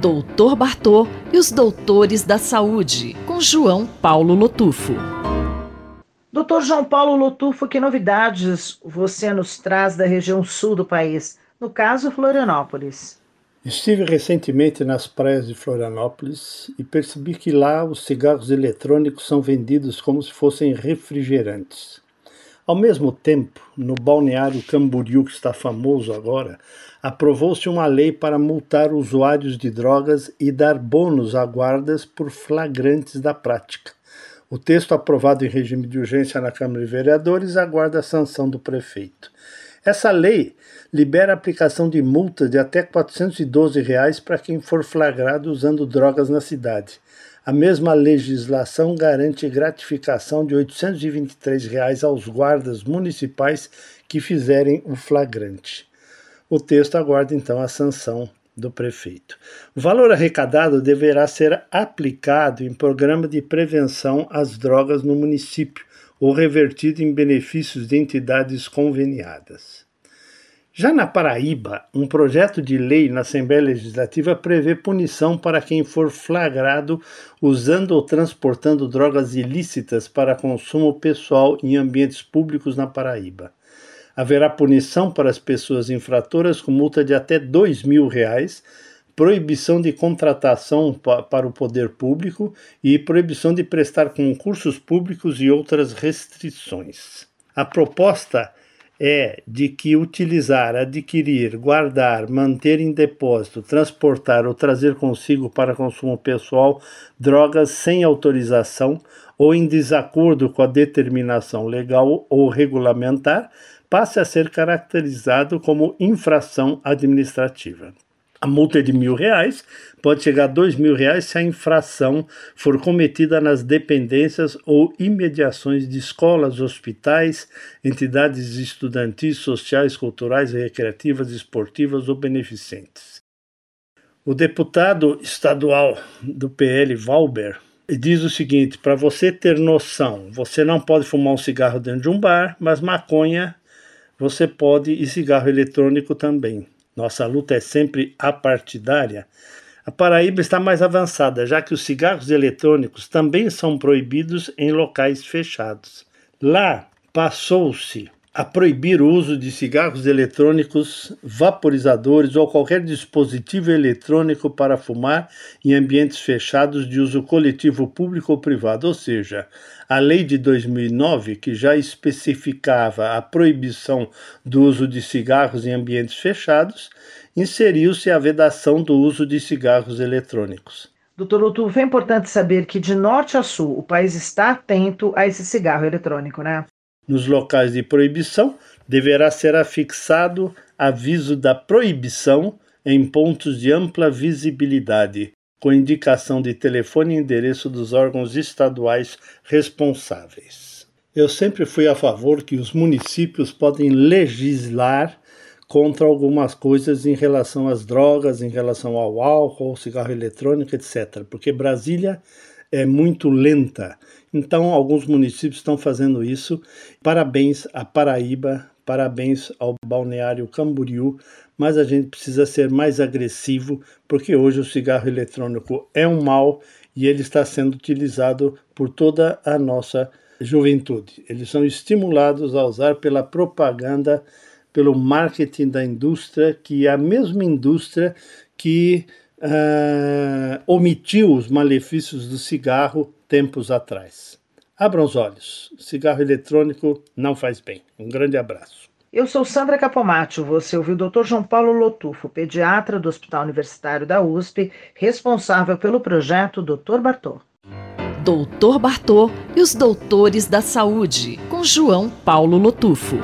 Doutor Bartô e os Doutores da Saúde, com João Paulo Lotufo. Doutor João Paulo Lotufo, que novidades você nos traz da região sul do país, no caso Florianópolis? Estive recentemente nas praias de Florianópolis e percebi que lá os cigarros eletrônicos são vendidos como se fossem refrigerantes. Ao mesmo tempo, no balneário Camboriú, que está famoso agora, aprovou-se uma lei para multar usuários de drogas e dar bônus a guardas por flagrantes da prática. O texto aprovado em regime de urgência na Câmara de Vereadores aguarda a sanção do prefeito. Essa lei libera a aplicação de multa de até 412 reais para quem for flagrado usando drogas na cidade. A mesma legislação garante gratificação de 823 reais aos guardas municipais que fizerem o flagrante. O texto aguarda então a sanção do prefeito. O valor arrecadado deverá ser aplicado em programa de prevenção às drogas no município ou revertido em benefícios de entidades conveniadas. Já na Paraíba, um projeto de lei na Assembleia Legislativa prevê punição para quem for flagrado usando ou transportando drogas ilícitas para consumo pessoal em ambientes públicos na Paraíba. Haverá punição para as pessoas infratoras com multa de até 2 mil reais, proibição de contratação para o poder público e proibição de prestar concursos públicos e outras restrições. A proposta é de que utilizar, adquirir, guardar, manter em depósito, transportar ou trazer consigo para consumo pessoal drogas sem autorização ou em desacordo com a determinação legal ou regulamentar passe a ser caracterizado como infração administrativa. A multa é de mil reais, pode chegar a dois mil reais se a infração for cometida nas dependências ou imediações de escolas, hospitais, entidades estudantis, sociais, culturais, recreativas, esportivas ou beneficentes. O deputado estadual do PL, Valber, diz o seguinte: para você ter noção, você não pode fumar um cigarro dentro de um bar, mas maconha você pode e cigarro eletrônico também nossa luta é sempre apartidária, a Paraíba está mais avançada, já que os cigarros eletrônicos também são proibidos em locais fechados. Lá passou-se a proibir o uso de cigarros eletrônicos, vaporizadores ou qualquer dispositivo eletrônico para fumar em ambientes fechados de uso coletivo público ou privado, ou seja, a lei de 2009, que já especificava a proibição do uso de cigarros em ambientes fechados, inseriu-se a vedação do uso de cigarros eletrônicos. Doutor Lutu, é importante saber que de norte a sul o país está atento a esse cigarro eletrônico, né? Nos locais de proibição, deverá ser afixado aviso da proibição em pontos de ampla visibilidade, com indicação de telefone e endereço dos órgãos estaduais responsáveis. Eu sempre fui a favor que os municípios podem legislar contra algumas coisas em relação às drogas, em relação ao álcool, cigarro eletrônico, etc. Porque Brasília é muito lenta. Então, alguns municípios estão fazendo isso. Parabéns à Paraíba, parabéns ao Balneário Camboriú, mas a gente precisa ser mais agressivo, porque hoje o cigarro eletrônico é um mal e ele está sendo utilizado por toda a nossa juventude. Eles são estimulados a usar pela propaganda, pelo marketing da indústria, que é a mesma indústria que uh, omitiu os malefícios do cigarro tempos atrás. Abram os olhos. Cigarro eletrônico não faz bem. Um grande abraço. Eu sou Sandra Capomatto. Você ouviu o Dr. João Paulo Lotufo, pediatra do Hospital Universitário da USP, responsável pelo projeto Dr. Bartô. Doutor Bartô e os Doutores da Saúde, com João Paulo Lotufo.